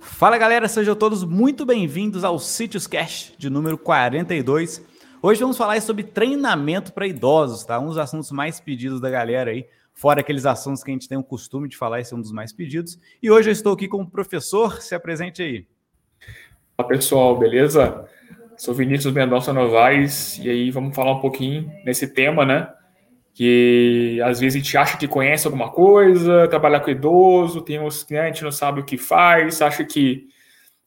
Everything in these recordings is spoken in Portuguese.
Fala galera, sejam todos muito bem-vindos ao Sítios Cash de número 42. Hoje vamos falar sobre treinamento para idosos, tá? Um dos assuntos mais pedidos da galera aí, fora aqueles assuntos que a gente tem o costume de falar, esse é um dos mais pedidos. E hoje eu estou aqui com o professor, se apresente aí. Olá pessoal, beleza? Sou Vinícius Mendonça Novaes e aí vamos falar um pouquinho nesse tema, né? Que às vezes a gente acha que conhece alguma coisa, trabalhar com idoso, tem uns né, a gente não sabe o que faz, acha que,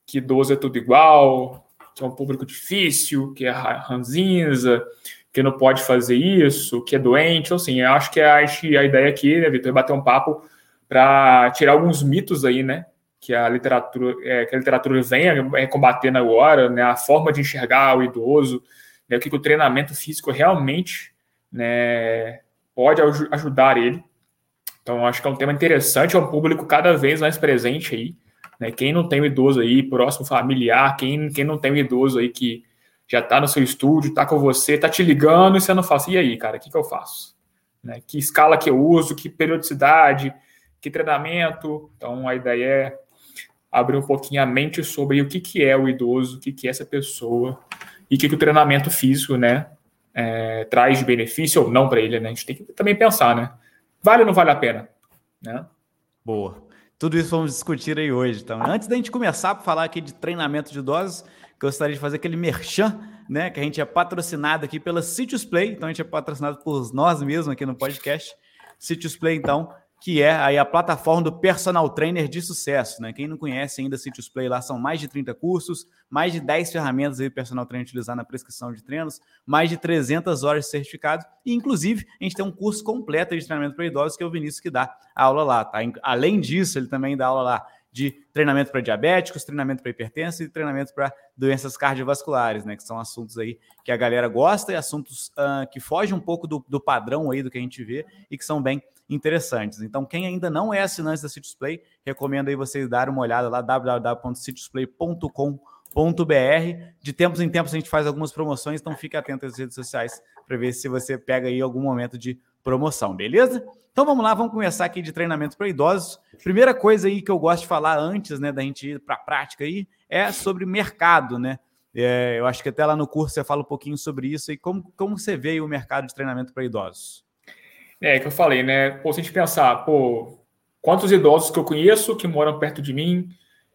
que idoso é tudo igual, que é um público difícil, que é ranzinza, que não pode fazer isso, que é doente. Então, assim, eu acho que a, a ideia aqui, né, Vitor, é bater um papo para tirar alguns mitos aí, né? que a literatura, é, que a literatura vem é, combatendo agora, né, a forma de enxergar o idoso, né, o que, que o treinamento físico realmente né, pode ajudar ele. Então, acho que é um tema interessante, é um público cada vez mais presente aí. Né, quem não tem um idoso aí, próximo familiar, quem, quem não tem um idoso aí que já está no seu estúdio, está com você, está te ligando e você não faz. E aí, cara, o que, que eu faço? Né, que escala que eu uso, que periodicidade, que treinamento. Então, a ideia é abrir um pouquinho a mente sobre o que, que é o idoso, o que, que é essa pessoa e o que, que o treinamento físico, né, é, traz benefício ou não para ele, né? A gente tem que também pensar, né? Vale ou não vale a pena, né? Boa. Tudo isso vamos discutir aí hoje. Então, antes da gente começar a falar aqui de treinamento de idosos, gostaria de fazer aquele merchan, né? Que a gente é patrocinado aqui pela Citrus Play, então a gente é patrocinado por nós mesmos aqui no podcast. Citrus Play, então, que é aí a plataforma do personal trainer de sucesso, né? Quem não conhece ainda Citrus Play lá são mais de 30 cursos, mais de 10 ferramentas aí personal trainer utilizar na prescrição de treinos, mais de 300 horas de certificado e inclusive a gente tem um curso completo de treinamento para idosos que é o Vinícius que dá aula lá, tá? Além disso, ele também dá aula lá de treinamento para diabéticos, treinamento para hipertensos e treinamento para doenças cardiovasculares, né? Que são assuntos aí que a galera gosta e assuntos uh, que fogem um pouco do, do, padrão aí do que a gente vê e que são bem interessantes. Então, quem ainda não é assinante da Citrus Play, recomendo aí vocês darem uma olhada lá www.citrusplay.com.br. De tempos em tempos a gente faz algumas promoções, então fique atento às redes sociais para ver se você pega aí algum momento de promoção, beleza? Então vamos lá, vamos começar aqui de treinamento para idosos. Primeira coisa aí que eu gosto de falar antes, né, da gente ir para a prática aí, é sobre mercado, né? É, eu acho que até lá no curso você fala um pouquinho sobre isso e como, como você vê o mercado de treinamento para idosos. É, que eu falei, né? Pô, se a gente pensar, pô, quantos idosos que eu conheço que moram perto de mim,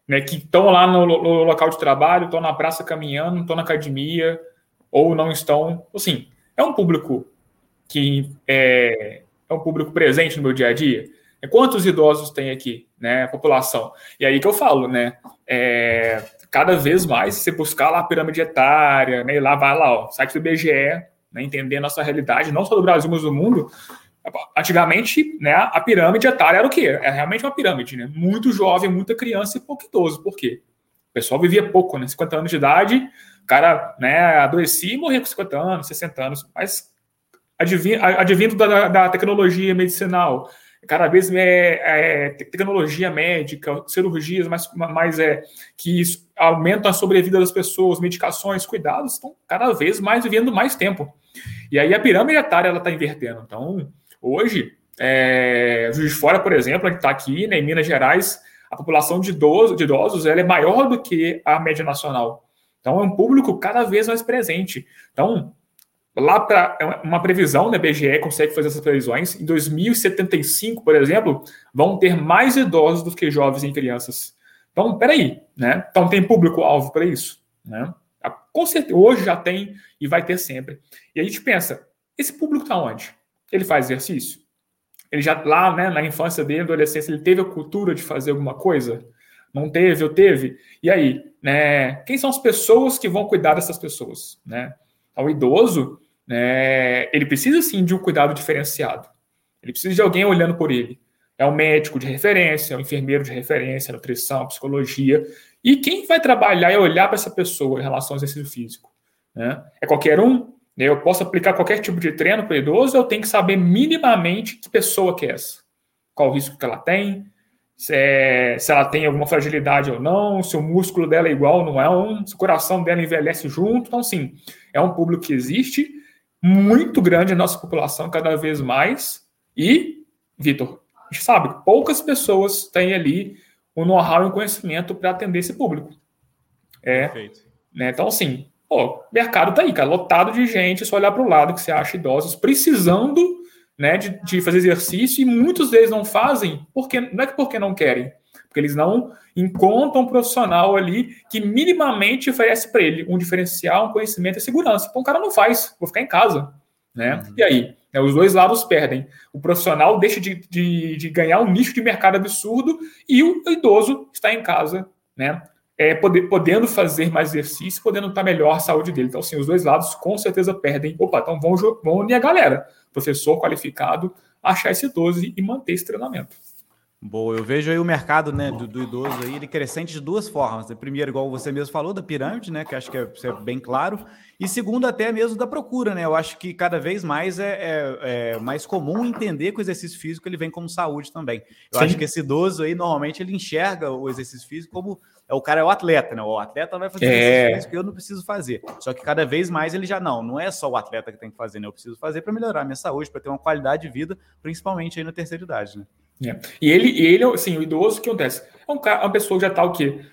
né, que estão lá no, no, local de trabalho, estão na praça caminhando, estão na academia, ou não estão. Assim, é um público que é, é um público presente no meu dia a dia? É, quantos idosos tem aqui, né, a população? E aí que eu falo, né, é, cada vez mais, se você buscar lá a pirâmide etária, né, e lá vai lá, ó, site do IBGE, né, entender a nossa realidade, não só do Brasil, mas do mundo, antigamente, né, a pirâmide etária era o quê? É realmente uma pirâmide, né, muito jovem, muita criança e pouco idoso, por quê? O pessoal vivia pouco, né, 50 anos de idade, o cara, né, adoecia e morria com 50 anos, 60 anos, mas advindo da, da tecnologia medicinal, cada vez é, é, tecnologia médica, cirurgias mais, mais é, que aumentam a sobrevida das pessoas, medicações, cuidados, estão cada vez mais vivendo mais tempo. E aí a pirâmide etária está invertendo. Então, hoje, é, Juiz de Fora, por exemplo, a gente está aqui né, em Minas Gerais, a população de idosos, de idosos ela é maior do que a média nacional. Então, é um público cada vez mais presente. Então, lá para é uma previsão, né, BGE consegue fazer essas previsões. Em 2075, por exemplo, vão ter mais idosos do que jovens e crianças. Então, peraí, né? Então tem público-alvo para isso, né? Com certeza, hoje já tem e vai ter sempre. E a gente pensa, esse público está onde? Ele faz exercício? Ele já lá, né, na infância dele, adolescência, ele teve a cultura de fazer alguma coisa? Não teve ou teve? E aí, né? Quem são as pessoas que vão cuidar dessas pessoas, né? Ao idoso, né, ele precisa sim de um cuidado diferenciado. Ele precisa de alguém olhando por ele. É um médico de referência, é um enfermeiro de referência, nutrição, psicologia. E quem vai trabalhar e olhar para essa pessoa em relação ao exercício físico? Né? É qualquer um? Né? Eu posso aplicar qualquer tipo de treino para o idoso, eu tenho que saber minimamente que pessoa que é essa. Qual o risco que ela tem, se, é, se ela tem alguma fragilidade ou não, se o músculo dela é igual ou não é um, se o coração dela envelhece junto. Então, sim, é um público que existe muito grande a nossa população, cada vez mais. E, Vitor, a gente sabe que poucas pessoas têm ali o know-how e o conhecimento para atender esse público. É, Perfeito. Né, então, assim, o mercado tá aí, cara, lotado de gente, só olhar para o lado que você acha idosos precisando né, de, de, fazer exercício e muitos deles não fazem, porque não é que porque não querem, porque eles não encontram um profissional ali que minimamente oferece para ele um diferencial, um conhecimento e segurança. Então o cara não faz, vou ficar em casa. Né? Uhum. E aí? Né, os dois lados perdem. O profissional deixa de, de, de, ganhar um nicho de mercado absurdo e o idoso está em casa, né? É, poder, podendo fazer mais exercício, podendo estar melhor a saúde dele. Então, assim, os dois lados com certeza perdem. Opa, então vamos, vamos unir a galera. Professor qualificado, achar esse idoso e manter esse treinamento. Boa, eu vejo aí o mercado né, do, do, idoso aí, ele crescente de duas formas. Primeiro, igual você mesmo falou, da pirâmide, né? Que acho que é, é bem claro. E segundo, até mesmo da procura, né? Eu acho que cada vez mais é, é, é mais comum entender que o exercício físico ele vem como saúde também. Eu Sim. acho que esse idoso aí, normalmente, ele enxerga o exercício físico como é o cara é o atleta, né? O atleta vai fazer é. físico que eu não preciso fazer. Só que cada vez mais ele já não, não é só o atleta que tem que fazer, né? Eu preciso fazer para melhorar a minha saúde, para ter uma qualidade de vida, principalmente aí na terceira idade, né? É. E ele, ele, assim, o idoso, o que acontece? É um cara, uma pessoa que já está o quê?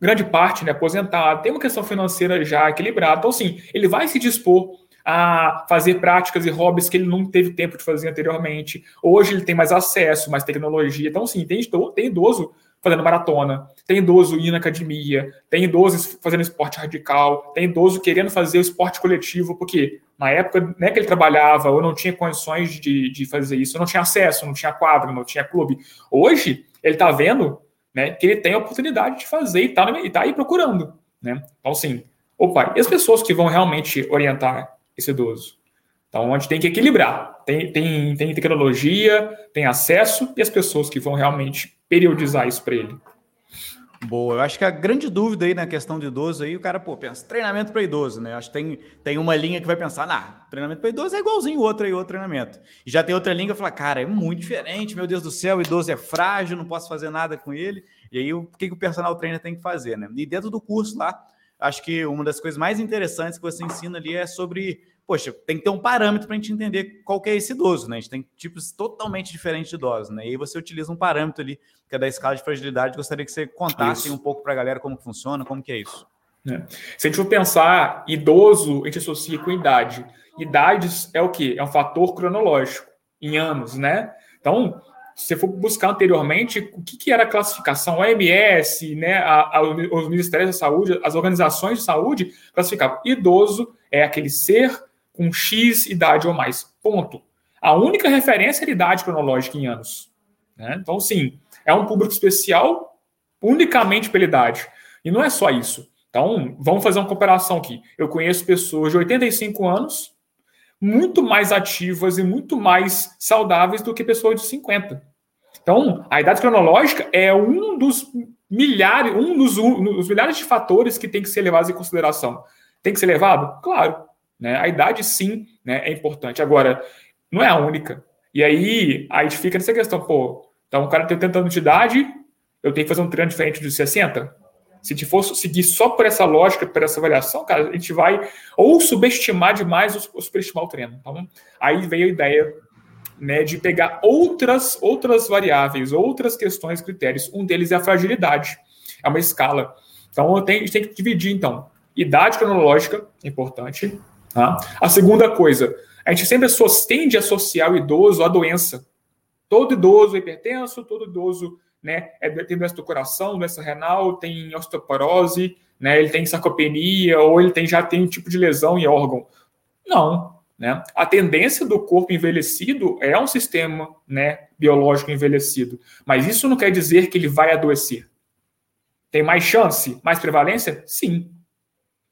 grande parte, né, aposentado, tem uma questão financeira já equilibrada. Então, assim, ele vai se dispor a fazer práticas e hobbies que ele não teve tempo de fazer anteriormente. Hoje ele tem mais acesso, mais tecnologia. Então, sim, tem, tem idoso fazendo maratona, tem idoso indo na academia, tem idoso fazendo esporte radical, tem idoso querendo fazer o esporte coletivo, porque na época né, que ele trabalhava ou não tinha condições de, de fazer isso, não tinha acesso, não tinha quadro, não tinha clube. Hoje, ele está vendo né, que ele tem a oportunidade de fazer e está tá aí procurando. Né? Então, assim, opa, e as pessoas que vão realmente orientar esse idoso? Então, a gente tem que equilibrar. Tem, tem, tem tecnologia, tem acesso e as pessoas que vão realmente periodizar isso para ele. Boa, eu acho que a grande dúvida aí na questão de idoso aí, o cara, pô, pensa, treinamento para idoso, né? Acho que tem, tem uma linha que vai pensar, nah, treinamento para idoso é igualzinho outro aí, outro treinamento. E já tem outra linha que vai falar, cara, é muito diferente, meu Deus do céu, o idoso é frágil, não posso fazer nada com ele. E aí, o que, que o personal trainer tem que fazer, né? E dentro do curso lá, acho que uma das coisas mais interessantes que você ensina ali é sobre poxa, tem que ter um parâmetro para a gente entender qual é esse idoso, né? A gente tem tipos totalmente diferentes de idosos, né? E aí você utiliza um parâmetro ali, que é da escala de fragilidade. Gostaria que você contasse isso. um pouco para a galera como funciona, como que é isso. É. Se a gente for pensar, idoso, a gente associa com idade. Idades é o quê? É um fator cronológico, em anos, né? Então, se você for buscar anteriormente, o que, que era a classificação? O OMS, né, a, a, os Ministérios da Saúde, as organizações de saúde classificavam. Idoso é aquele ser com X idade ou mais. Ponto. A única referência é a idade cronológica em anos. Né? Então, sim, é um público especial unicamente pela idade. E não é só isso. Então, vamos fazer uma comparação aqui. Eu conheço pessoas de 85 anos muito mais ativas e muito mais saudáveis do que pessoas de 50. Então, a idade cronológica é um dos milhares, um dos, um dos milhares de fatores que tem que ser levados em consideração. Tem que ser levado? Claro. Né? A idade, sim, né, é importante. Agora, não é a única. E aí, a gente fica nessa questão, pô, então o cara tem 80 anos de idade, eu tenho que fazer um treino diferente de 60? Se a gente for seguir só por essa lógica, por essa avaliação, cara, a gente vai ou subestimar demais ou superestimar o treino. Então, aí veio a ideia né, de pegar outras, outras variáveis, outras questões, critérios. Um deles é a fragilidade. É uma escala. Então, tenho, a gente tem que dividir, então. Idade cronológica, importante. Tá? A segunda coisa, a gente sempre tende a associar o idoso à doença. Todo idoso é hipertenso, todo idoso né, é, tem doença do coração, doença renal, tem osteoporose, né, ele tem sarcopenia, ou ele tem, já tem um tipo de lesão em órgão. Não. Né? A tendência do corpo envelhecido é um sistema né, biológico envelhecido, mas isso não quer dizer que ele vai adoecer. Tem mais chance, mais prevalência? Sim.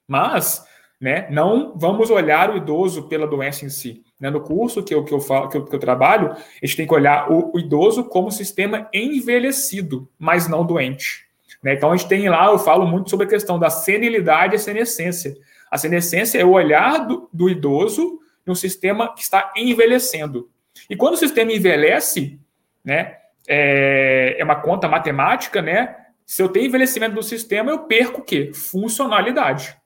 Mas né? Não vamos olhar o idoso pela doença em si. Né? No curso que eu, que, eu falo, que, eu, que eu trabalho, a gente tem que olhar o, o idoso como sistema envelhecido, mas não doente. Né? Então a gente tem lá, eu falo muito sobre a questão da senilidade e senescência. A senescência é o olhar do, do idoso no sistema que está envelhecendo. E quando o sistema envelhece, né, é, é uma conta matemática, né? Se eu tenho envelhecimento do sistema, eu perco o quê? Funcionalidade.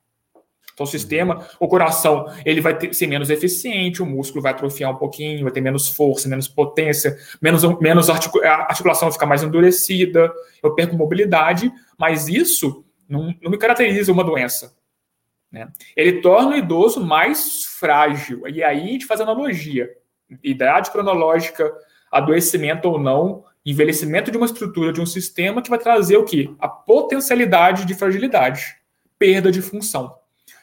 Então, o sistema, o coração, ele vai ter, ser menos eficiente, o músculo vai atrofiar um pouquinho, vai ter menos força, menos potência, menos, menos a articulação vai ficar mais endurecida, eu perco mobilidade, mas isso não, não me caracteriza uma doença. Né? Ele torna o idoso mais frágil. E aí a gente faz analogia. Idade cronológica, adoecimento ou não, envelhecimento de uma estrutura, de um sistema que vai trazer o quê? A potencialidade de fragilidade, perda de função.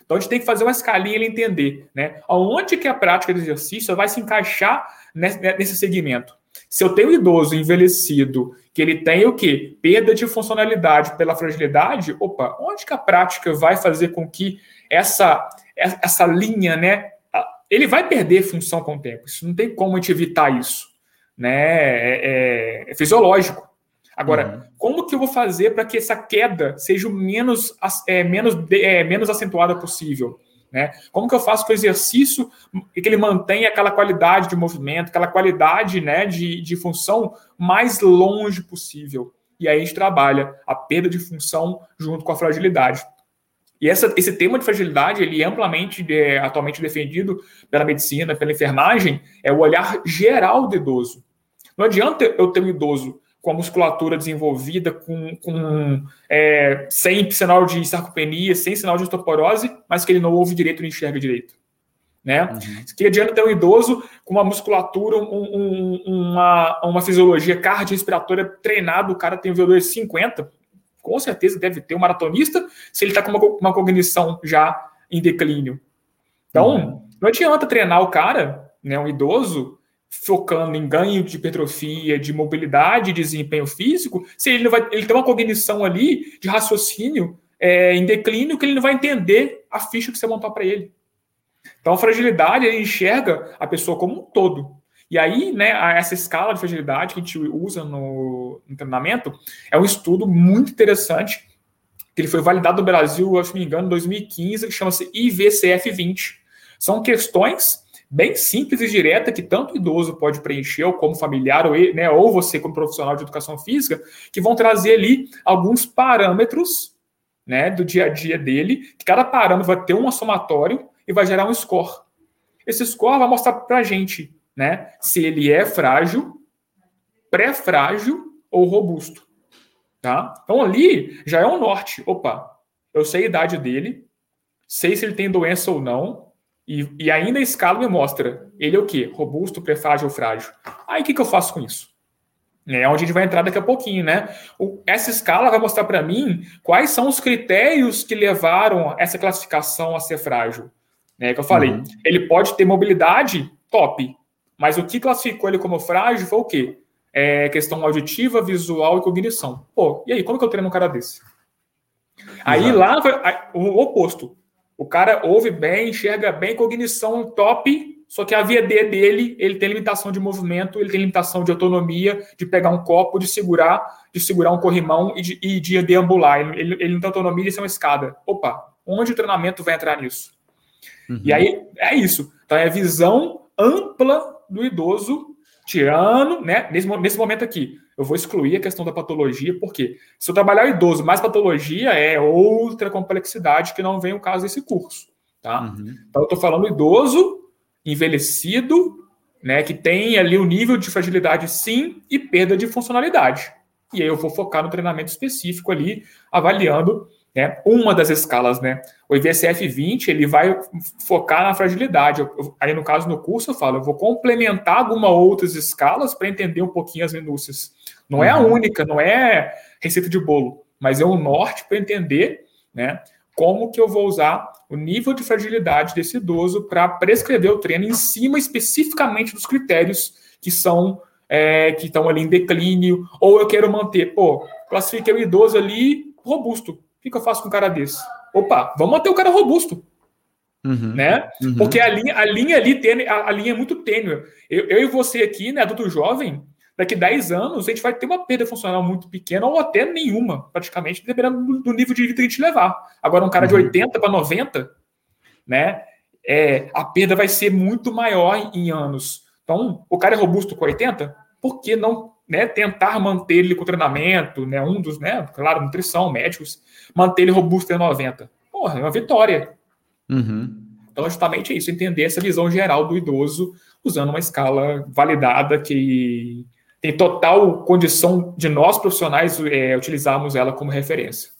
Então a gente tem que fazer uma escalinha e entender, né? Aonde que a prática de exercício vai se encaixar nesse segmento? Se eu tenho um idoso envelhecido, que ele tem o quê? Perda de funcionalidade pela fragilidade, opa, onde que a prática vai fazer com que essa, essa linha, né? Ele vai perder função com o tempo. Isso não tem como a gente evitar isso, né? É, é, é fisiológico. Agora, uhum. como que eu vou fazer para que essa queda seja o menos, é, menos, é, menos acentuada possível? Né? Como que eu faço com o exercício que ele mantenha aquela qualidade de movimento, aquela qualidade né, de, de função mais longe possível? E aí a gente trabalha a perda de função junto com a fragilidade. E essa, esse tema de fragilidade, ele é amplamente é, atualmente defendido pela medicina, pela enfermagem, é o olhar geral do idoso. Não adianta eu ter um idoso com a musculatura desenvolvida, com, com é, sem sinal de sarcopenia, sem sinal de osteoporose, mas que ele não ouve direito nem enxerga direito. Né? Uhum. Que adianta ter um idoso com uma musculatura, um, um, uma, uma fisiologia cardiorrespiratória treinada, o cara tem um VO2 50, com certeza deve ter um maratonista se ele está com uma, uma, cognição já em declínio. Então, uhum. não adianta treinar o cara, né, um idoso, focando em ganho de hipertrofia, de mobilidade, de desempenho físico, se ele não vai, ele tem uma cognição ali de raciocínio é, em declínio que ele não vai entender a ficha que você montou para ele. Então a fragilidade ele enxerga a pessoa como um todo. E aí, né, essa escala de fragilidade que a gente usa no, no treinamento é um estudo muito interessante que ele foi validado no Brasil, se não me engano, em 2015, que chama-se IVCF20. São questões bem simples e direta que tanto idoso pode preencher, ou como familiar, ou, né, ou você como profissional de educação física, que vão trazer ali alguns parâmetros né, do dia a dia dele, que cada parâmetro vai ter um somatório e vai gerar um score. Esse score vai mostrar para a gente né, se ele é frágil, pré-frágil ou robusto. Tá? Então ali já é um norte. Opa, eu sei a idade dele, sei se ele tem doença ou não, e, e ainda a escala me mostra ele é o quê? Robusto, prefrágil ou frágil. Aí o que, que eu faço com isso? É onde a gente vai entrar daqui a pouquinho, né? O, essa escala vai mostrar para mim quais são os critérios que levaram essa classificação a ser frágil. Né, que eu falei, uhum. ele pode ter mobilidade top, mas o que classificou ele como frágil foi o quê? É questão auditiva, visual e cognição. Pô, e aí, como que eu treino um cara desse? Exato. Aí lá o oposto. O cara ouve bem, enxerga bem, cognição top, só que a VD dele, ele tem limitação de movimento, ele tem limitação de autonomia, de pegar um copo, de segurar, de segurar um corrimão e de, e de deambular. Ele, ele, ele, não tem autonomia de ser uma escada. Opa, onde o treinamento vai entrar nisso? Uhum. E aí, é isso. Então, é a visão ampla do idoso, tirando, né, nesse, nesse momento aqui, eu vou excluir a questão da patologia, porque se eu trabalhar o idoso mais patologia, é outra complexidade que não vem o caso desse curso. Tá? Uhum. Então, eu estou falando idoso, envelhecido, né, que tem ali o um nível de fragilidade sim e perda de funcionalidade. E aí eu vou focar no treinamento específico ali, avaliando né, uma das escalas, né? O IVSF 20 ele vai focar na fragilidade. aí no caso no curso eu falo, eu vou complementar algumas outras escalas para entender um pouquinho as minúcias. Não é a uhum. única, não é receita de bolo, mas é o norte para entender, né? Como que eu vou usar o nível de fragilidade desse idoso para prescrever o treino em cima especificamente dos critérios que são é, que estão ali em declínio, ou eu quero manter, pô, classifiquei o idoso ali robusto o que, que eu faço com um cara desse? Opa, vamos manter o cara robusto. Uhum, né? Uhum. Porque a linha, a linha ali tênue, a, a, linha é muito tênue. Eu, eu, e você aqui, né, adulto jovem, daqui 10 anos a gente vai ter uma perda funcional muito pequena ou até nenhuma, praticamente, dependendo do, nível de vida que a gente levar. Agora, um cara de 80 para 90, né? É, a perda vai ser muito maior em, em anos. Então, o cara é robusto com 80? Por que não né, tentar manter ele com treinamento, né, um dos, né, claro, nutrição, médicos, manter ele robusto em 90. Porra, é uma vitória, Uhum. Então, justamente é isso, entender essa visão geral do idoso usando uma escala validada que tem total condição de nós profissionais é, utilizarmos ela como referência.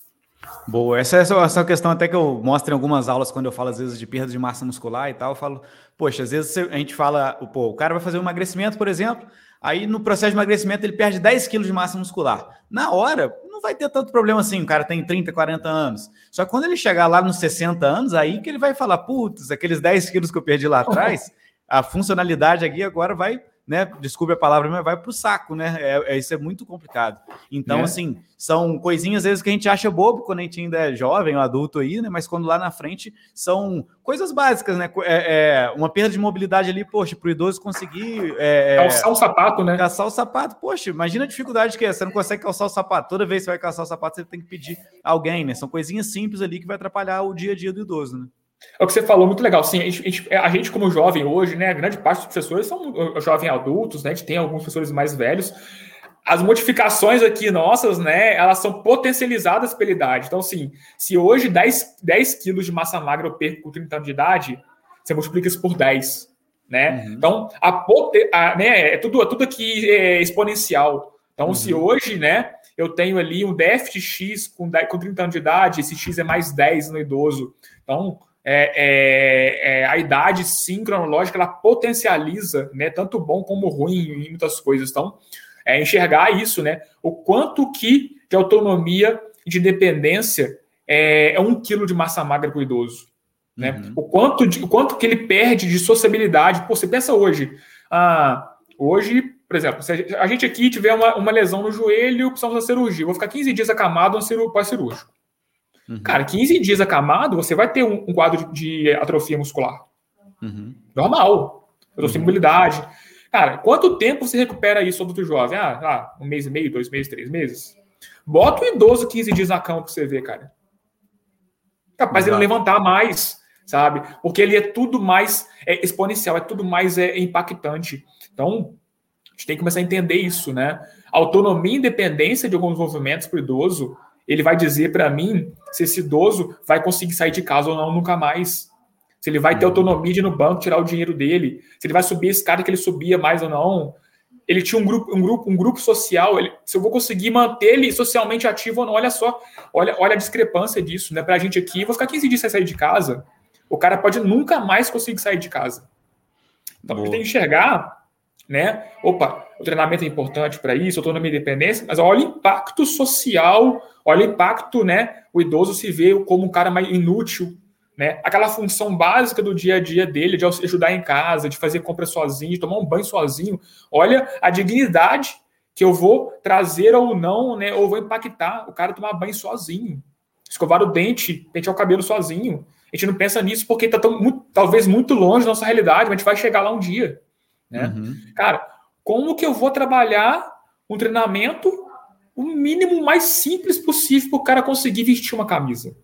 Boa, essa é essa questão até que eu mostro em algumas aulas quando eu falo às vezes de perda de massa muscular e tal, eu falo, poxa, às vezes a gente fala, pô, o cara vai fazer um emagrecimento, por exemplo, aí no processo de emagrecimento ele perde 10 quilos de massa muscular. Na hora, não vai ter tanto problema assim, o cara tem 30, 40 anos. Só que quando ele chegar lá nos 60 anos, aí que ele vai falar, putz, aqueles 10 quilos que eu perdi lá atrás, a funcionalidade aqui agora vai né? Desculpe a palavra, mas vai para o saco, né? É, é, isso é muito complicado. Então, é. assim, são coisinhas às vezes que a gente acha bobo quando a gente ainda é jovem ou adulto aí, né? Mas quando lá na frente são coisas básicas, né? É, é uma perda de mobilidade ali, poxa, para o idoso conseguir. É, é, calçar o sapato, né? Calçar o sapato, poxa, imagina a dificuldade que é. Você não consegue calçar o sapato. Toda vez que você vai calçar o sapato, você tem que pedir alguém, né? São coisinhas simples ali que vai atrapalhar o dia a dia do idoso, né? É o que você falou, muito legal. Sim, a gente, a gente, como jovem hoje, né, a grande parte dos professores são uh, jovens adultos, né, a gente tem alguns professores mais velhos. As modificações aqui nossas, né, elas são potencializadas pela idade. Então, assim, se hoje 10, 10 quilos de massa magra eu perco com 30 anos de idade, você multiplica isso por 10, né? Uhum. Então, a, a, né, é tudo, é tudo aqui é exponencial. Então, uhum. se hoje, né, eu tenho ali um déficit X com, 10, com 30 anos de idade, esse X é mais 10 no idoso. Então, é, é, é, a idade sim cronológica ela potencializa né, tanto bom como ruim em muitas coisas. Então, é enxergar isso, né? O quanto que de autonomia e de independência é, é, um quilo de massa magra para o idoso. Né? Uhum. O, quanto de, o quanto que ele perde de sociabilidade. Pô, você pensa hoje. Ah, hoje, por exemplo, se a gente aqui tiver uma, uma lesão no joelho, precisamos da cirurgia. vou ficar 15 dias acamado pós-cirúrgico. Uhum. Cara, 15 dias acamado, você vai ter um, um quadro de, atrofia muscular. Uhum. Normal. Eu tô sem mobilidade. Cara, quanto tempo você recupera isso do jovem? Ah, ah, um mês e meio, dois meses, três meses? Bota o idoso 15 dias na cama pra você ver, cara. Capaz de ele levantar mais, sabe? Porque ele é tudo mais é, exponencial, é tudo mais é, impactante. Então, a gente tem que começar a entender isso, né? Autonomia e independência de alguns movimentos para o idoso ele vai dizer para mim se esse idoso vai conseguir sair de casa ou não nunca mais. Se ele vai ter uhum. autonomia de ir no banco tirar o dinheiro dele, se ele vai subir esse cara que ele subia mais ou não. Ele tinha um grupo, um grupo, um grupo social. Ele, se eu vou conseguir manter ele socialmente ativo ou não, olha só, olha, olha a discrepância disso, né? Para a gente aqui, vou ficar 15 dias sem sair de casa. O cara pode nunca mais conseguir sair de casa. Então, Boa. a gente tem que enxergar né? Opa, o treinamento é importante para isso, autonomia e independência, mas olha o impacto social, olha o impacto, né? O idoso se vê como um cara mais inútil, né? Aquela função básica do dia a dia dele, de ajudar em casa, de fazer compra sozinho, de tomar um banho sozinho. Olha a dignidade que eu vou trazer ou não, né? Ou vou impactar o cara tomar banho sozinho, escovar o dente, pentear o cabelo sozinho. A gente não pensa nisso porque está talvez muito longe da nossa realidade, mas a gente vai chegar lá um dia. Né? Uhum. Cara, como que eu vou trabalhar um treinamento o mínimo mais simples possível para o cara conseguir vestir uma camisa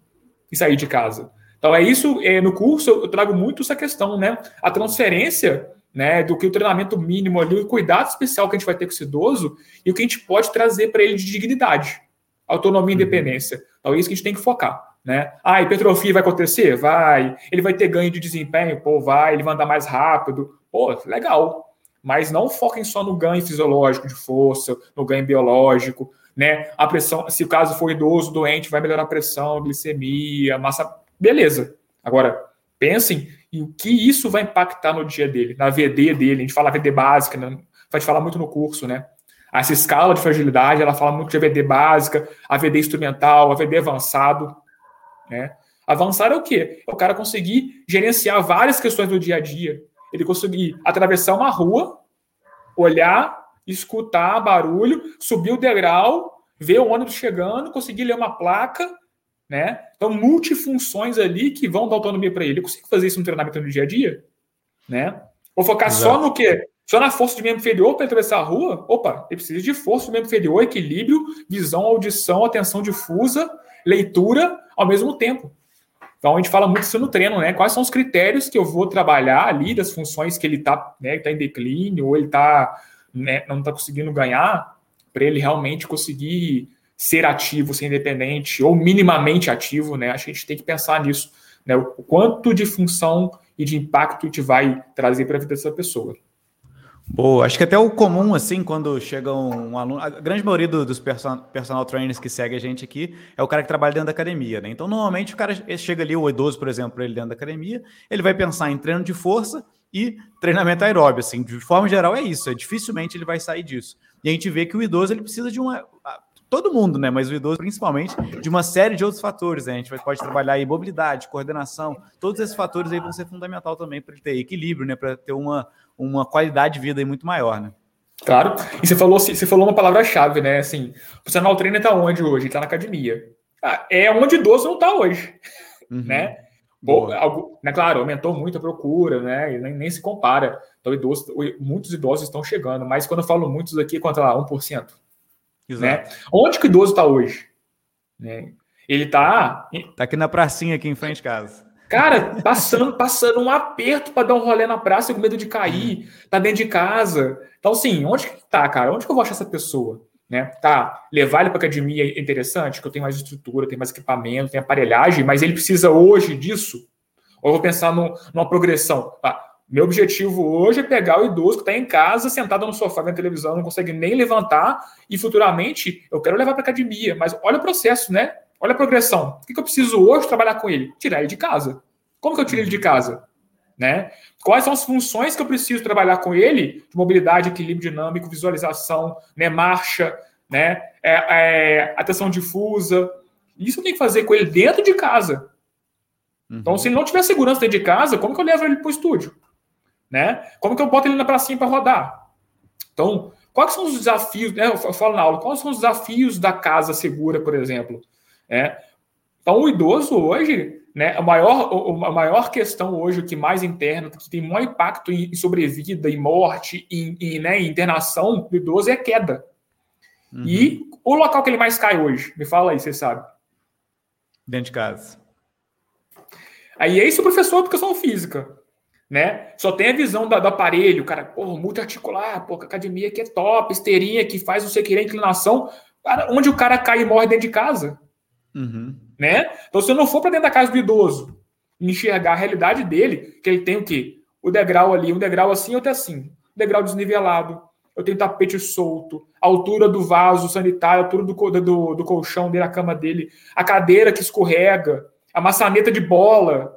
e sair de casa? Então é isso, é, no curso eu trago muito essa questão, né? A transferência né, do que o treinamento mínimo ali, o cuidado especial que a gente vai ter com esse idoso e o que a gente pode trazer para ele de dignidade, autonomia e uhum. independência. Então é isso que a gente tem que focar. Né? Ah, hipertrofia vai acontecer? Vai. Ele vai ter ganho de desempenho? Pô, vai. Ele vai andar mais rápido? Pô, legal. Mas não foquem só no ganho fisiológico de força, no ganho biológico, né? A pressão, se o caso for idoso, doente, vai melhorar a pressão, a glicemia, massa. Beleza. Agora, pensem em o que isso vai impactar no dia dele, na VD dele. A gente fala VD básica, né? vai falar muito no curso, né? Essa escala de fragilidade, ela fala muito de VD básica, a VD instrumental, a VD avançado, né? Avançar é o quê? É o cara conseguir gerenciar várias questões do dia a dia, ele conseguir atravessar uma rua, olhar, escutar barulho, subir o degrau, ver o ônibus chegando, conseguir ler uma placa, né? Então, multifunções ali que vão dar autonomia para ele. Eu consigo fazer isso no treinamento no dia a dia, né? Vou focar Exato. só no quê? Só na força de membro inferior para atravessar a rua? Opa, ele precisa de força de membro inferior, equilíbrio, visão, audição, atenção difusa, leitura ao mesmo tempo. Então a gente fala muito isso no treino, né? Quais são os critérios que eu vou trabalhar ali das funções que ele está né, tá em declínio ou ele tá, né, não está conseguindo ganhar para ele realmente conseguir ser ativo, ser independente ou minimamente ativo, né? Acho que a gente tem que pensar nisso né, o quanto de função e de impacto te vai trazer para a vida dessa pessoa. Boa, acho que até o comum, assim, quando chega um, aluno, a grande maioria dos personal trainers que segue a gente aqui é o cara que trabalha dentro da academia, né? Então, normalmente, o cara chega ali, o idoso, por exemplo, ele dentro da academia, ele vai pensar em treino de força e treinamento aeróbio, assim, de forma geral é isso, é dificilmente ele vai sair disso. E a gente vê que o idoso, ele precisa de uma, todo mundo, né? Mas o idoso, principalmente, de uma série de outros fatores. Né? A gente pode trabalhar aí mobilidade, coordenação, todos esses fatores aí vão ser fundamental também para ele ter equilíbrio, né? Para ter uma, uma qualidade de vida aí muito maior, né? Claro. E você falou, você falou uma palavra-chave, né? Assim, o personal trainer está onde hoje? Está na academia. Ah, é onde idoso não está hoje, uhum. né? Bom, algo, né, claro, aumentou muito a procura, né? E nem, nem, se compara. Então, idoso, muitos idosos estão chegando, mas quando eu falo muitos aqui, quanto lá? 1%. Né? Onde que o idoso está hoje? Né? Ele está. Está aqui na pracinha, aqui em frente de casa. Cara, passando, passando um aperto para dar um rolê na praça com medo de cair, tá dentro de casa. Então, assim, onde que tá, cara? Onde que eu vou achar essa pessoa? Né? Tá, levar ele para academia é interessante, que eu tenho mais estrutura, tenho mais equipamento, tenho aparelhagem, mas ele precisa hoje disso? Ou eu vou pensar no, numa progressão? Ah, meu objetivo hoje é pegar o idoso que está em casa, sentado no sofá vendo televisão, não consegue nem levantar, e futuramente eu quero levar para academia. Mas olha o processo, né? Olha a progressão. O que eu preciso hoje trabalhar com ele? Tirar ele de casa. Como que eu tiro ele de casa? Né? Quais são as funções que eu preciso trabalhar com ele? De mobilidade, equilíbrio dinâmico, visualização, né? marcha, né? É, é, atenção difusa. Isso eu tenho que fazer com ele dentro de casa. Uhum. Então, se ele não tiver segurança dentro de casa, como que eu levo ele para o estúdio? Né? Como que eu boto ele na pracinha para rodar? Então, quais são os desafios? Né? Eu falo na aula, quais são os desafios da casa segura, por exemplo? É, então, o idoso hoje, né, a, maior, a maior questão hoje, o que mais interno, que tem maior impacto em, sobrevida, em morte, em, em, né, internação do idoso é a queda. Uhum. E o local que ele mais cai hoje? Me fala aí, você sabe. Dentro de casa. Aí é isso professor de educação física né? Só tem a visão do, do aparelho, cara, porra, multiarticular, pô, academia que é top, esteirinha que faz você querer inclinação, cara, onde o cara cai e morre dentro de casa, uhum. né? Então, se eu não for para dentro da casa do idoso, enxergar a realidade dele, que ele tem o quê? O degrau ali, um degrau assim, outro assim, degrau desnivelado, eu tenho tapete solto, a altura do vaso sanitário, a altura do, do, do colchão dele, a cama dele, a cadeira que escorrega, a maçaneta de bola,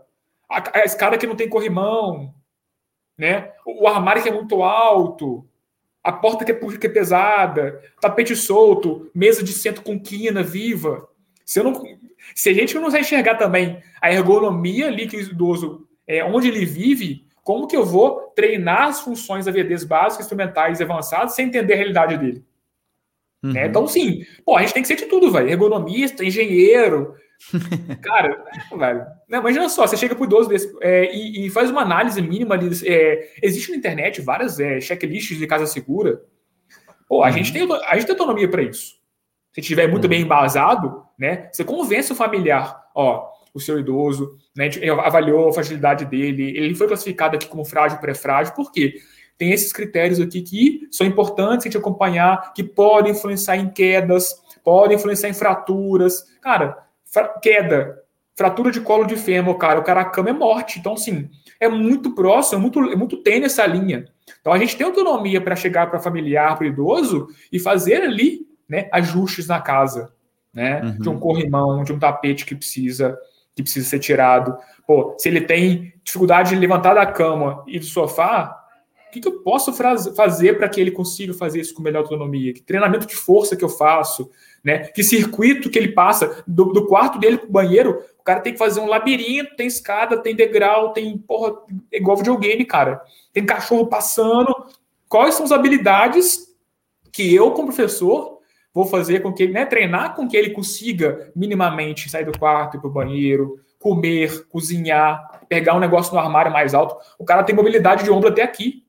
a, a escada que não tem corrimão, né? O, armário que é muito alto, a porta que é, que é pesada, tapete solto, mesa de centro com quina viva. Se, eu não, se a gente não vai enxergar também a ergonomia ali que o idoso, é, onde ele vive, como que eu vou treinar as funções AVDs básicas, instrumentais e avançadas sem entender a realidade dele? Uhum. Né? Então, sim, pô, a gente tem que ser de tudo, velho. Ergonomista, engenheiro, Cara, velho. Não, imagina só, você chega pro idoso desse é, e, e, faz uma análise mínima. De, é, existe na internet várias é, checklists de casa segura. Pô, a, uhum. gente, tem, a gente tem autonomia para isso. Se estiver muito uhum. bem embasado, né? Você convence o familiar, ó, o seu idoso, né? Avaliou a fragilidade dele, ele foi classificado aqui como frágil, pré-frágil, por quê? Tem esses critérios aqui que são importantes a gente acompanhar, que podem influenciar em quedas, podem influenciar em fraturas. Cara, queda, fratura de colo de fêmur, cara, o cara a cama é morte. Então, assim, é muito próximo, é muito, é muito tênue essa linha. Então, a gente tem autonomia para chegar para familiar, para idoso e fazer ali né, ajustes na casa, né? Uhum. De um corrimão, de um tapete que precisa que precisa ser tirado. Pô, se ele tem dificuldade de levantar da cama e do sofá, que, que eu posso fazer para que ele consiga fazer isso com melhor autonomia? Que treinamento de força que eu faço? Né? Que circuito que ele passa do, do quarto dele para o banheiro, o cara tem que fazer um labirinto, tem escada, tem degrau, tem porra, igual videogame, cara. Tem cachorro passando. Quais são as habilidades que eu, como professor, vou fazer com que ele, né, treinar com que ele consiga minimamente sair do quarto e para o banheiro, comer, cozinhar, pegar um negócio no armário mais alto. O cara tem mobilidade de ombro até aqui.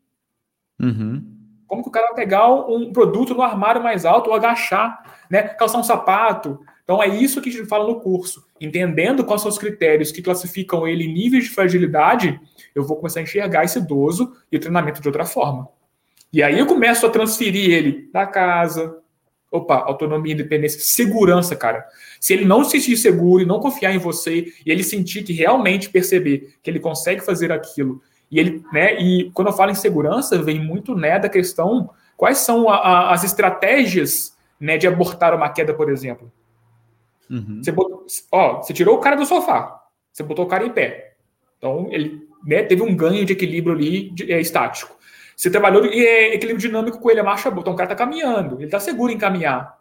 Uhum. Como que o cara vai pegar um produto no armário mais alto ou agachar, né? Calçar um sapato. Então é isso que a gente fala no curso. Entendendo quais são os critérios que classificam ele em níveis de fragilidade, eu vou começar a enxergar esse idoso e o treinamento de outra forma. E aí eu começo a transferir ele da casa Opa, autonomia, independência, segurança, cara. Se ele não se sentir seguro e não confiar em você, e ele sentir que realmente perceber que ele consegue fazer aquilo, e ele, né, e quando eu falo em segurança, vem muito, né, da questão quais são a, a, as estratégias, né, de abortar uma queda, por exemplo. Uhum. Você, botou, ó, você tirou o cara do sofá, você botou o cara em pé. Então, ele né, teve um ganho de equilíbrio ali de, é, estático. Você trabalhou e é equilíbrio dinâmico com ele, a marcha boa. Então o cara está caminhando, ele está seguro em caminhar,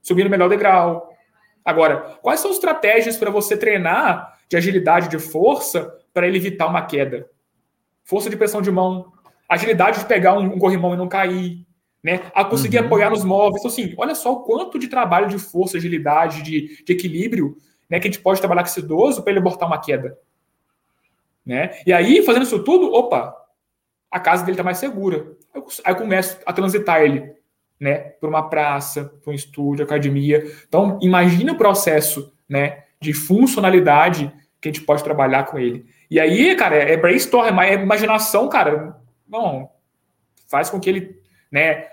subindo o melhor degrau. Agora, quais são as estratégias para você treinar de agilidade, de força, para ele evitar uma queda? Força de pressão de mão, agilidade de pegar um, um corrimão e não cair, né? A conseguir uhum. apoiar nos móveis. Então, assim, olha só o quanto de trabalho de força, agilidade, de, de equilíbrio, né, que a gente pode trabalhar com esse idoso para ele abortar uma queda. Né? E aí, fazendo isso tudo, opa, a casa dele está mais segura. Aí eu começo a transitar ele né, para uma praça, para um estúdio, academia. Então, imagine o processo né, de funcionalidade que a gente pode trabalhar com ele. E aí, cara, é brainstorm, é imaginação, cara. Não, faz com que ele, né,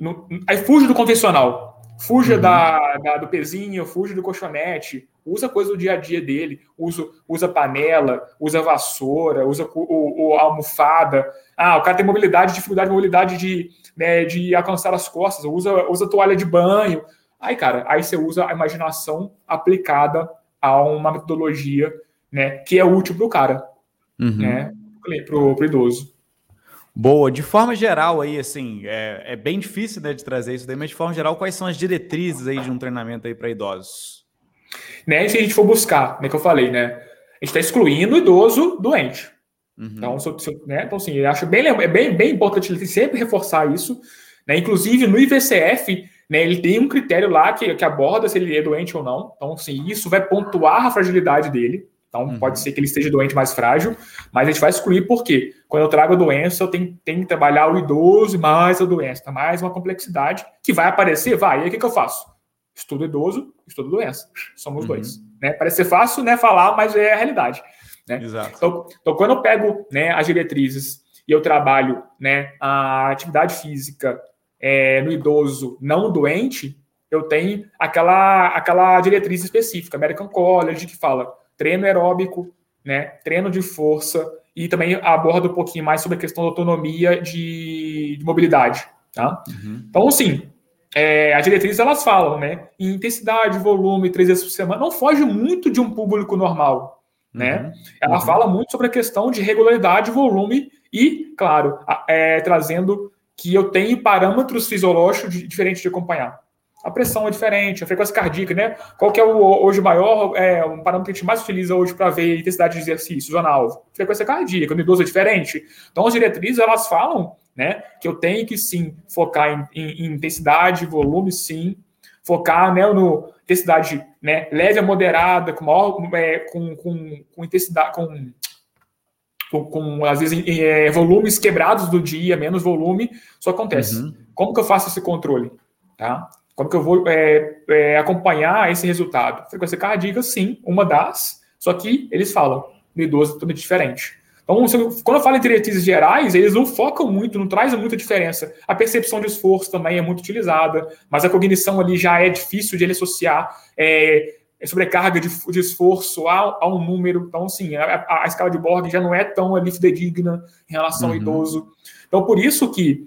no, aí fuja do convencional. Fuja uhum. da, da, do pezinho, fuja do colchonete, usa coisa do dia a dia dele, usa, usa panela, usa vassoura, usa o, o, almofada. Ah, o cara tem mobilidade, dificuldade de mobilidade de, né, de alcançar as costas, usa, usa toalha de banho. Aí, cara, aí você usa a imaginação aplicada a uma metodologia né, que é útil para o cara, uhum. né, para o idoso. Boa. De forma geral, aí, assim, é, é bem difícil né, de trazer isso daí, mas de forma geral, quais são as diretrizes aí de um treinamento aí para idosos? Né, se a gente for buscar, né, que eu falei, né? A gente está excluindo o idoso doente. Uhum. Então, se, se, né, então, assim, eu acho bem, é bem, bem importante sempre reforçar isso. Né? Inclusive, no IVCF, né, ele tem um critério lá que, que aborda se ele é doente ou não. Então, assim, isso vai pontuar a fragilidade dele. Então, uhum. pode ser que ele esteja doente mais frágil, mas a gente vai excluir porque quando eu trago a doença, eu tenho, tenho que trabalhar o idoso mais a doença, mais uma complexidade que vai aparecer, vai. E aí o que, que eu faço? Estudo idoso, estudo doença. Somos uhum. dois. Né? Parece ser fácil né, falar, mas é a realidade. Né? Exato. Então, então, quando eu pego né, as diretrizes e eu trabalho né, a atividade física é, no idoso não doente, eu tenho aquela, aquela diretriz específica, American College, que fala treino aeróbico, né, treino de força e também aborda um pouquinho mais sobre a questão da autonomia de, de mobilidade. Tá? Uhum. Então, assim, é, as diretrizes elas falam, né? Em intensidade, volume, três vezes por semana, não foge muito de um público normal. Né? Uhum. Ela uhum. fala muito sobre a questão de regularidade, volume e, claro, é, trazendo que eu tenho parâmetros fisiológicos diferentes de acompanhar a pressão é diferente, a frequência cardíaca, né? Qual que é o hoje maior, é, um parâmetro que a gente mais utiliza hoje para ver a intensidade de exercício, zona alvo? Frequência cardíaca, no idoso é diferente. Então, as diretrizes, elas falam, né, que eu tenho que, sim, focar em, em, em intensidade, volume, sim, focar, né, no intensidade, né, leve a moderada, com maior, é, com, com, com intensidade, com com, com, às vezes é, volumes quebrados do dia, menos volume, isso acontece. Uhum. Como que eu faço esse controle? Tá? Como que eu vou é, é, acompanhar esse resultado? Frequência cardíaca, sim, uma das, só que eles falam no idoso totalmente diferente. Então, quando eu falo em diretrizes gerais, eles não focam muito, não trazem muita diferença. A percepção de esforço também é muito utilizada, mas a cognição ali já é difícil de ele associar é, é sobrecarga de, de esforço a, a, um número. Então, sim, a, a, escala de Borg já não é tão ali fidedigna em relação uhum. ao idoso. Então, por isso que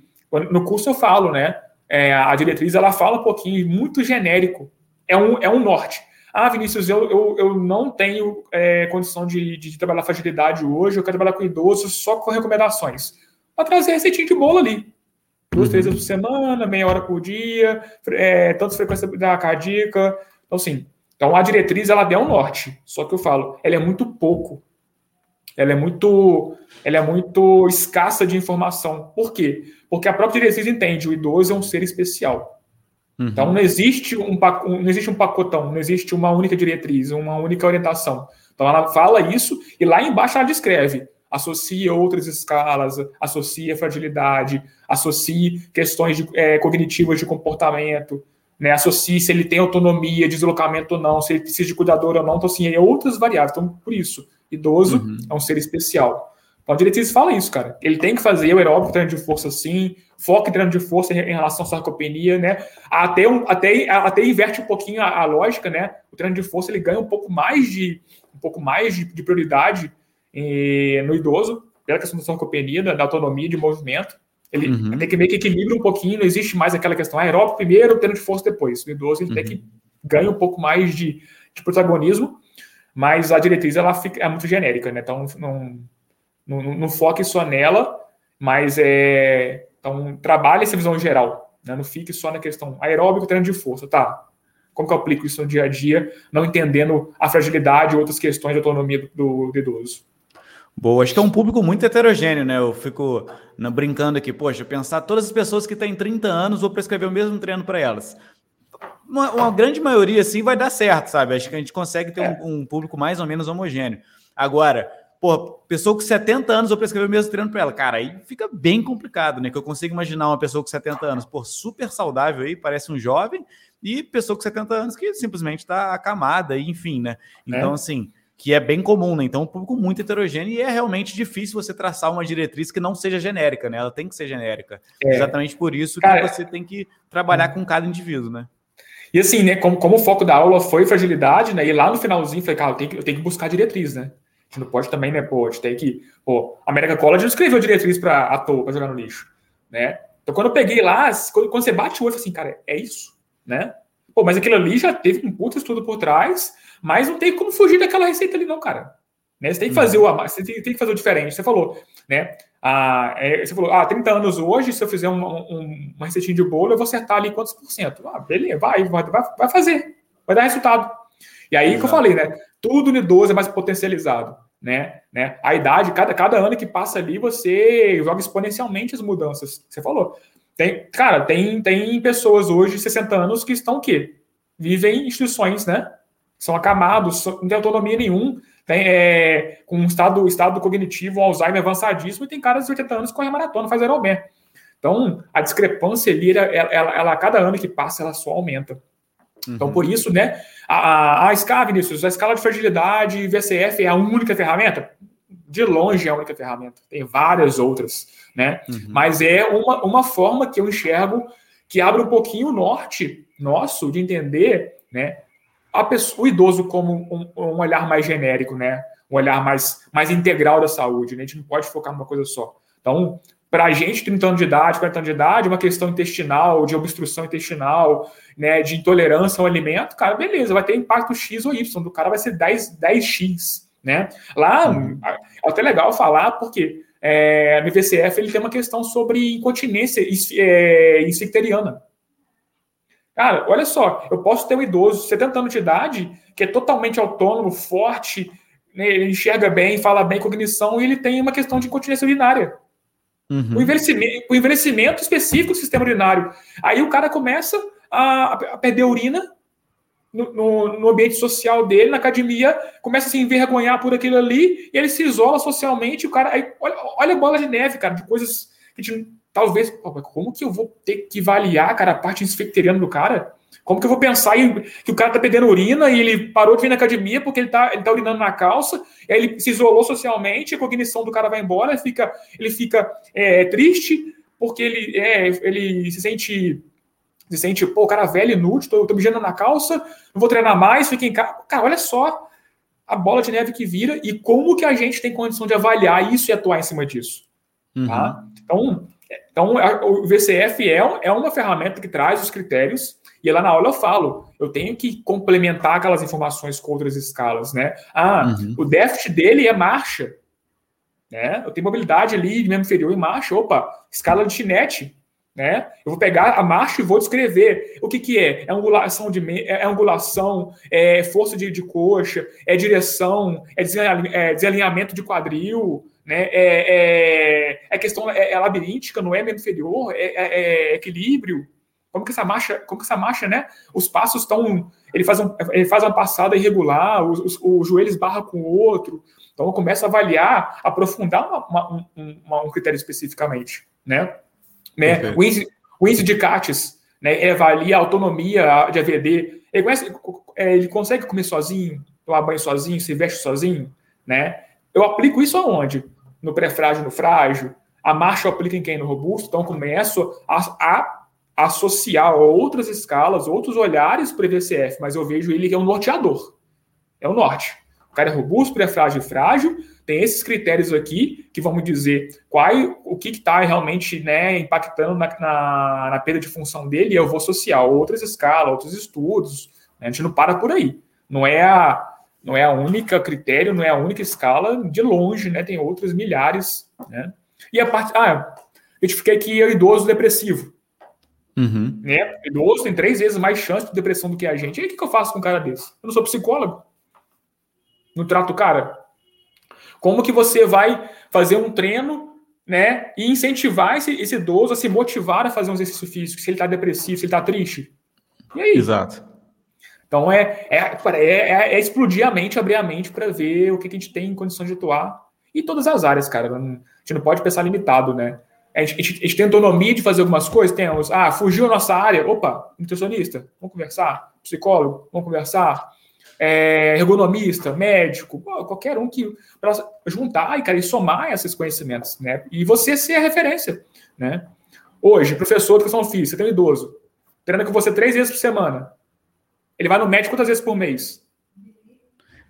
no curso eu falo, né? É, a diretriz ela fala um pouquinho, muito genérico. É um, é um norte. Ah, Vinícius, eu, eu, eu não tenho é, condição de, de, trabalhar fragilidade hoje, eu quero trabalhar com idosos só com recomendações. Para trazer receitinha de bolo ali. Duas, uhum. três vezes por semana, meia hora por dia, é, tanto frequência da cardíaca. Então, assim, então a diretriz ela é um norte. Só que eu falo, ela é muito pouco. Ela é muito, ela é muito escassa de informação. Por quê? Porque a própria diretriz entende o idoso é um ser especial. Uhum. Então não existe um, não existe um pacotão, não existe uma única diretriz, uma única orientação. Então ela fala isso e lá embaixo ela descreve associa outras escalas, associa fragilidade, associe questões de, é, cognitivas de comportamento, né? associe se ele tem autonomia, deslocamento ou não, se ele precisa de cuidador ou não, então assim, é outras variáveis. Então, por isso, idoso uhum. é um ser especial. Então, a diretriz fala isso, cara. Ele tem que fazer o aeróbico treino de força sim, foca em treino de força em, relação à sarcopenia, né? Até, um, até, até inverte um pouquinho a, a, lógica, né? O treino de força ele ganha um pouco mais de um pouco mais de, de prioridade eh, no idoso, pela questão da sarcopenia, da, da autonomia de movimento. Ele uhum. tem que meio que equilibra um pouquinho, não existe mais aquela questão aeróbico primeiro, treino de força depois. O idoso ele uhum. tem que ganha um pouco mais de, de, protagonismo, mas a diretriz ela fica, é muito genérica, né? Então não, não, não foque só nela, mas é então, trabalhe essa visão geral, né? não fique só na questão aeróbico, treino de força, tá? Como que eu aplico isso no dia a dia, não entendendo a fragilidade e outras questões de autonomia do, do idoso? Boa, acho que é um público muito heterogêneo, né? Eu fico né, brincando aqui, poxa, pensar todas as pessoas que têm 30 anos, vou prescrever o mesmo treino para elas. Uma, uma, grande maioria, assim, vai dar certo, sabe? Acho que a gente consegue ter é. um, um público mais ou menos homogêneo. Agora, Pô, pessoa com 70 anos, eu prescrever o mesmo treino para ela. Cara, aí fica bem complicado, né? Que eu consigo imaginar uma pessoa com 70 anos, pô, super saudável aí, parece um jovem, e pessoa com 70 anos que simplesmente está acamada, enfim, né? Então, é. assim, que é bem comum, né? Então, um público muito heterogêneo e é realmente difícil você traçar uma diretriz que não seja genérica, né? Ela tem que ser genérica. É. Exatamente por isso Cara, que você tem que trabalhar com cada indivíduo, né? E assim, né, como, como o foco da aula foi fragilidade, né? E lá no finalzinho, falei, cara, eu tenho que, eu tenho que buscar diretriz, né? gente não pode também, né, pô, a gente tem que. Pô, a América College não escreveu diretriz para à toa, para jogar no lixo, né? Então, quando eu peguei lá, quando, quando você bate o olho, assim, cara, é isso, né? Pô, mas aquilo ali já teve um puto estudo por trás, mas não tem como fugir daquela receita ali, não, cara. Né? Você tem que fazer o você tem, tem que fazer o diferente. Você falou, né? Ah, é, você falou, ah, 30 anos hoje, se eu fizer um, um, uma receitinha de bolo, eu vou acertar ali quantos por cento? Ah, beleza, vai, vai, vai fazer, vai dar resultado. E aí Exato. que eu falei, né? Tudo no idoso é mais potencializado né? né? A idade, cada, cada ano que passa ali, você joga exponencialmente as mudanças. Você falou. Tem, cara, tem, tem pessoas hoje de 60 anos que estão o quê? Vivem em instituições, né? São acamados, não tem autonomia nenhum, tem é, com um estado, estado cognitivo, um Alzheimer avançadíssimo, e tem caras de 80 anos que correm maratona, faz Ironman. Então, a discrepância ali, ela, ela, ela, a cada ano que passa, ela só aumenta. Então, por uhum. isso, né, a, a, a SCA, Vinícius, a escala de fragilidade VCF é a única ferramenta? De longe é a única ferramenta. Tem várias outras, né? Uhum. Mas é uma, uma forma que eu enxergo que abre um pouquinho o norte nosso de entender, né, pessoa, o idoso como um, um olhar mais genérico, né? Um olhar mais, mais integral da saúde. Né? A gente não pode focar numa coisa só. Então, para a gente, 30 anos de idade, 40 anos de idade, uma questão intestinal, de obstrução intestinal, né, de intolerância ao alimento, cara, beleza, vai ter impacto X ou Y, do cara vai ser 10, 10X, né? Lá, é até legal falar, porque é, no IVCF ele tem uma questão sobre incontinência é, Cara, olha só, eu posso ter um idoso, 70 anos de idade, que é totalmente autônomo, forte, né, ele enxerga bem, fala bem cognição, e ele tem uma questão de incontinência urinária. Uhum. O, envelhecimento, o envelhecimento específico do sistema urinário. Aí o cara começa a, a perder urina no, no, no, ambiente social dele, na academia, começa a se envergonhar por aquilo ali, e ele se isola socialmente. O cara, aí, olha, olha a bola de neve, cara, de coisas que a gente, talvez, como que eu vou ter que avaliar, cara, a parte infecteriana do cara? Como que eu vou pensar em, que o cara tá perdendo urina e ele parou de vir na academia porque ele tá, ele tá urinando na calça, aí ele se isolou socialmente, a cognição do cara vai embora, ele fica, ele fica é, triste porque ele, é, ele se sente se sente, pô, o cara velho, inútil, tô, tô mijando na calça, não vou treinar mais, fica em casa. Cara, olha só a bola de neve que vira e como que a gente tem condição de avaliar isso e atuar em cima disso. Uhum. Tá? Então, então, o VCF é, é uma ferramenta que traz os critérios e lá na aula eu falo, eu tenho que complementar aquelas informações com outras escalas, né? Ah, uhum. o déficit dele é marcha, né? Eu tenho mobilidade ali de membro inferior em marcha, opa, escala de chinete, né? Eu vou pegar a marcha e vou descrever o que, que é. É angulação de é, é angulação, é força de, de coxa, é direção, é, é desalinhamento de quadril, né? É, é, é questão é, é labiríntica, não é membro inferior, é, é, é equilíbrio, como que essa marcha, como que essa marcha, né? Os passos estão, ele faz, um, ele faz uma passada irregular, os, os, o joelho esbarra com o outro. Então eu começo a avaliar, aprofundar uma, uma, uma, um critério especificamente, né? né? O, índice, o índice de CATES, né? avalia a autonomia de AVD. Ele, conhece, é, ele consegue comer sozinho, tomar banho sozinho, se veste sozinho, né? Eu aplico isso aonde? No pré-frágil, no frágil, a marcha aplica em quem? No robusto? Então, começo a, a associar outras escalas, outros olhares para o EVCF, mas eu vejo ele que é um norteador. É o norte. O cara é robusto, pré-frágil e frágil, tem esses critérios aqui que vamos dizer qual, o que está realmente né, impactando na, na, na, perda de função dele, e eu vou associar outras escalas, outros estudos. Né? A gente não para por aí. Não é a, não é a única critério, não é a única escala, de longe, né? Tem outros milhares, né? E a parte. Ah, eu fiquei aqui é idoso depressivo. Uhum. Né? Idoso tem três vezes mais chance de depressão do que a gente. E aí, o que eu faço com um cara desse? Eu não sou psicólogo. Não trato o cara. Como que você vai fazer um treino, né? E incentivar esse, esse idoso a se motivar a fazer um exercício físico, se ele está depressivo, se ele está triste? E aí? Exato. Então é, é, é, é, explodir a mente, abrir a mente para ver o que, que, a gente tem em condições de atuar. E todas as áreas, cara. A gente não pode pensar limitado, né? A gente, a gente, tem autonomia de fazer algumas coisas, temos. Ah, fugiu a nossa área. Opa, nutricionista, vamos conversar. Psicólogo, vamos conversar. É, ergonomista, médico, qualquer um que para juntar e, cara, e somar esses conhecimentos, né? E você ser a referência, né? Hoje, professor de educação física, você tem um idoso, treina com você três vezes por semana. Ele vai no médico quantas vezes por mês?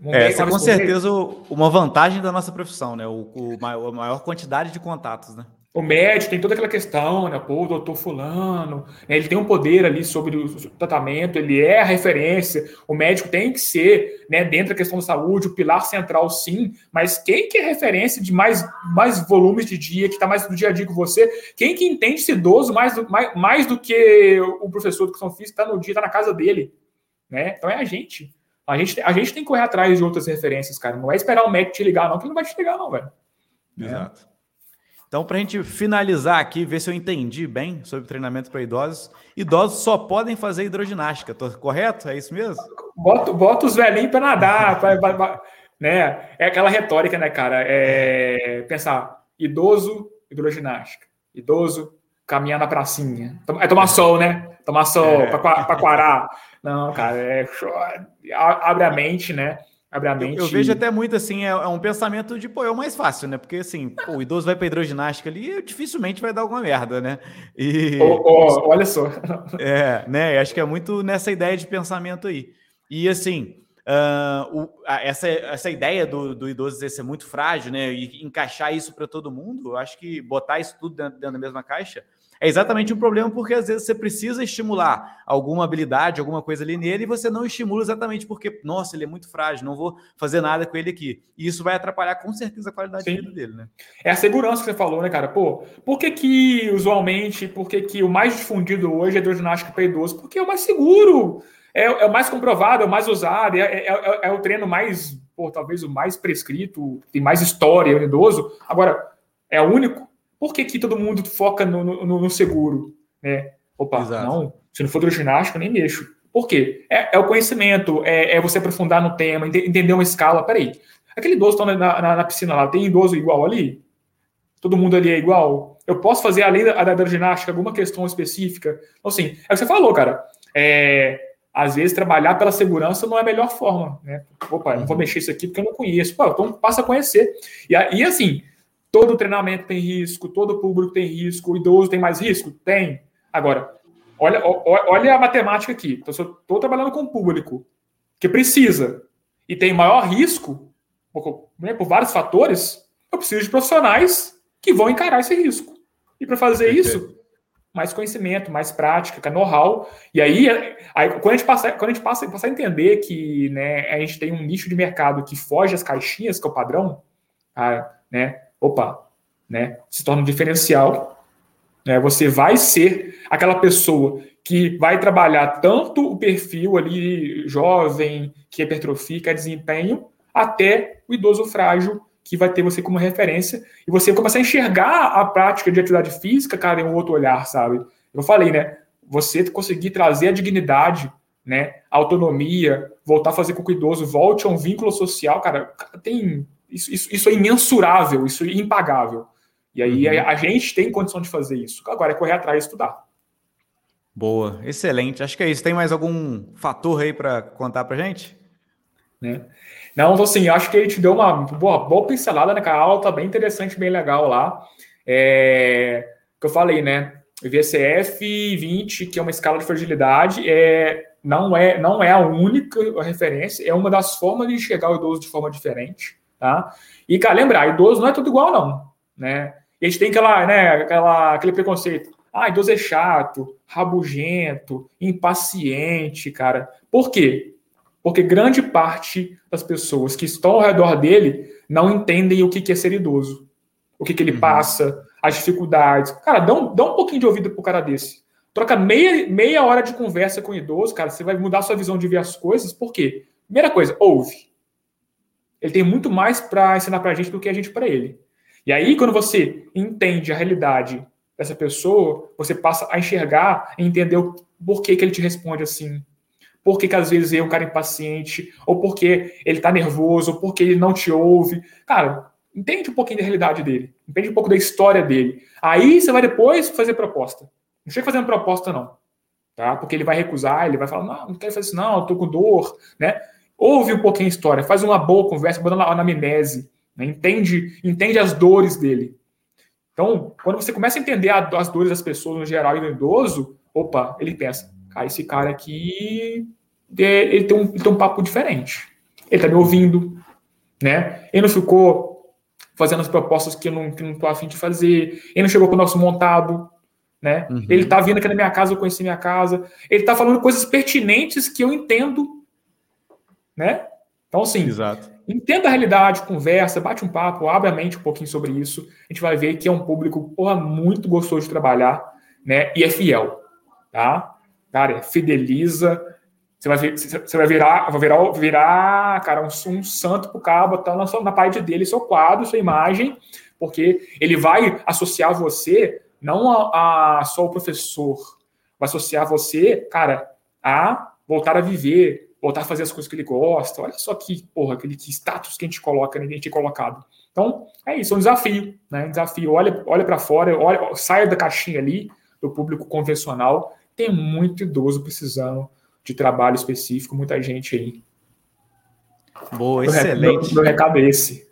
é, essa é com certeza mês? uma vantagem da nossa profissão, né? O, o maior, a maior quantidade de contatos, né? O médico tem toda aquela questão, né? Pô, o doutor fulano, né? ele tem um poder ali sobre o tratamento, ele é a referência, o médico tem que ser, né, dentro da questão da saúde, o pilar central sim, mas quem que é referência de mais, mais volumes de dia, que está mais no dia a dia com você, quem que entende esse idoso mais do, mais, mais do que o professor de educação física está no dia, está na casa dele, né? Então é a gente. A gente, a gente tem que correr atrás de outras referências, cara. Não é esperar o médico te ligar, não, que ele não vai te ligar, não, velho. Exato. É. Então, para a gente finalizar aqui, ver se eu entendi bem sobre treinamento para idosos, idosos só podem fazer hidroginástica, tô correto? É isso mesmo? Bota, bota os velhinhos para nadar, pra, pra, pra, né? É aquela retórica, né, cara? É pensar, idoso, hidroginástica. Idoso, caminhar na pracinha. É tomar sol, né? Tomar sol é. para quarar. Não, cara, é, abre a mente, né? Abre a mente. Eu, eu vejo até muito assim, é, é, um pensamento de, pô, é o mais fácil, né? Porque assim, pô, o idoso vai para hidroginástica ali, dificilmente vai dar alguma merda, né? E. Oh, oh, olha só. É, né? Acho que é muito nessa ideia de pensamento aí. E assim, uh, o, essa, essa ideia do, do idoso ser muito frágil, né? E encaixar isso para todo mundo, eu acho que botar isso tudo dentro, dentro da mesma caixa é exatamente um problema porque às vezes você precisa estimular alguma habilidade, alguma coisa ali nele e você não estimula exatamente porque, nossa, ele é muito frágil, não vou fazer nada com ele aqui. E isso vai atrapalhar com certeza a qualidade Sim. de vida dele, né? É a segurança que você falou, né, cara? Pô, por que que usualmente, por que que o mais difundido hoje é hidroginástica para idoso? Porque é o mais seguro, é, é, o mais comprovado, é o mais usado, é, é, é, é o treino mais, pô, talvez o mais prescrito, tem mais história, o idoso. Agora, é o único? Por que, que todo mundo foca no, no, no seguro? Né? Opa, Exato. não, se não for hidroginástica, nem mexo. Por quê? É, é o conhecimento, é, é, você aprofundar no tema, entender uma escala. Peraí, aquele idoso está na, na, na, piscina lá, tem idoso igual ali? Todo mundo ali é igual? Eu posso fazer, além da, da ginástica, alguma questão específica? Então, assim, é o que você falou, cara. É, às vezes, trabalhar pela segurança não é a melhor forma. Né? Opa, eu não vou uhum. mexer isso aqui porque eu não conheço. Pô, então passa a conhecer. E, e assim, Todo treinamento tem risco, todo público tem risco, o idoso tem mais risco? Tem. Agora, olha, olha a matemática aqui. Então, se eu estou trabalhando com um público que precisa e tem maior risco, por, né, por vários fatores, eu preciso de profissionais que vão encarar esse risco. E para fazer isso, mais conhecimento, mais prática, know-how. E aí, aí, quando a gente passa, quando a gente passa, passa a entender que né, a gente tem um nicho de mercado que foge às caixinhas, que é o padrão, a, né, opa, né, se torna um diferencial. Né, você vai ser aquela pessoa que vai trabalhar tanto o perfil ali jovem, que hipertrofia, que é desempenho, até o idoso frágil, que vai ter você como referência, e você começar a enxergar a prática de atividade física, cara, em um outro olhar, sabe? Eu falei, né? Você conseguir trazer a dignidade, né? A autonomia, voltar a fazer com que o idoso volte a um vínculo social, cara, tem isso, isso, isso é imensurável, isso é impagável. E aí uhum. a, a, gente tem condição de fazer isso. Agora é correr atrás e estudar. Boa, excelente. Acho que é isso. Tem mais algum fator aí para contar para gente? Né? Não, então, assim, acho que a gente deu uma boa, boa pincelada, né? A aula tá bem interessante, bem legal lá. É, que eu falei, né? VCF 20, que é uma escala de fragilidade, é, não, é, não é a única referência, é uma das formas de enxergar o idoso de forma diferente, tá? E, cara, lembrar, idoso não é tudo igual, não, né? E a gente tem aquela, né, aquela, aquele preconceito. Ah, idoso é chato, rabugento, impaciente, cara. Por quê? Porque grande parte das pessoas que estão ao redor dele não entendem o que é ser idoso, o que, que ele uhum. passa, as dificuldades. Cara, dá um, dá um pouquinho de ouvido pro cara desse. Troca meia, meia hora de conversa com o idoso, cara, você vai mudar sua visão de ver as coisas. Por quê? Primeira coisa, ouve. Ele tem muito mais para ensinar para a gente do que a gente para ele. E aí, quando você entende a realidade dessa pessoa, você passa a enxergar e entender o porquê que ele te responde assim. Por que, que às vezes é um cara impaciente, ou porque ele tá nervoso, ou porque ele não te ouve. Cara, entende um pouquinho da realidade dele, entende um pouco da história dele. Aí você vai depois fazer proposta. Não chega fazendo proposta, não. Tá? Porque ele vai recusar, ele vai falar, não, não quero fazer isso, não, eu tô com dor, né? Ouve um pouquinho a história, faz uma boa conversa, bota na anamnese, né? entende, entende as dores dele. Então, quando você começa a entender a, as dores das pessoas no geral e no idoso, opa, ele pensa, ah, esse cara aqui, ele tem um, ele tem um papo diferente. Ele tá me ouvindo, né? Ele não ficou fazendo as propostas que eu não, que não tô afim de fazer. Ele não chegou com o nosso montado, né? Uhum. Ele tá vindo aqui na minha casa, eu conheci minha casa. Ele tá falando coisas pertinentes que eu entendo, né? Então, assim, Exato. entenda a realidade, conversa, bate um papo, abre a mente um pouquinho sobre isso. A gente vai ver que é um público, porra, muito gostoso de trabalhar, né? E é fiel, tá? Cara, fideliza, você vai, ver, você vai virar, vai virar, virar, cara, um, um santo pro cabo, tá na, na parede dele, seu quadro, sua imagem, porque ele vai associar você não a, a só o professor, vai associar você, cara, a voltar a viver, voltar a fazer as coisas que ele gosta. Olha só que, porra, aquele que status que a gente coloca, a gente é colocado. Então, é isso, é um desafio, né? Um desafio. Olha, olha para fora, olha, saia da caixinha ali do público convencional. Tem muito idoso precisando de trabalho específico, muita gente aí. Boa, excelente. Meu, meu recado é esse.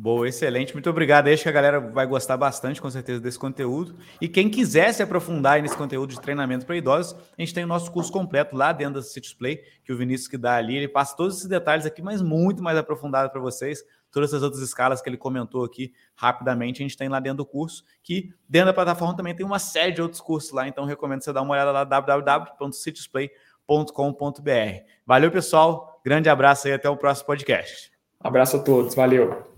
Boa, excelente. Muito obrigado. Acho que a galera vai gostar bastante, com certeza, desse conteúdo. E quem quiser se aprofundar nesse conteúdo de treinamento para idosos, a gente tem o nosso curso completo lá dentro da Cities Play, que o Vinícius que dá ali. Ele passa todos esses detalhes aqui, mas muito mais aprofundado para vocês. Todas essas outras escalas que ele comentou aqui rapidamente, a gente tem lá dentro do curso, que dentro da plataforma também tem uma série de outros cursos lá. Então, recomendo você dar uma olhada lá, www.citiesplay.com com.br Valeu, pessoal. Grande abraço e até o próximo podcast. abraço a todos. Valeu.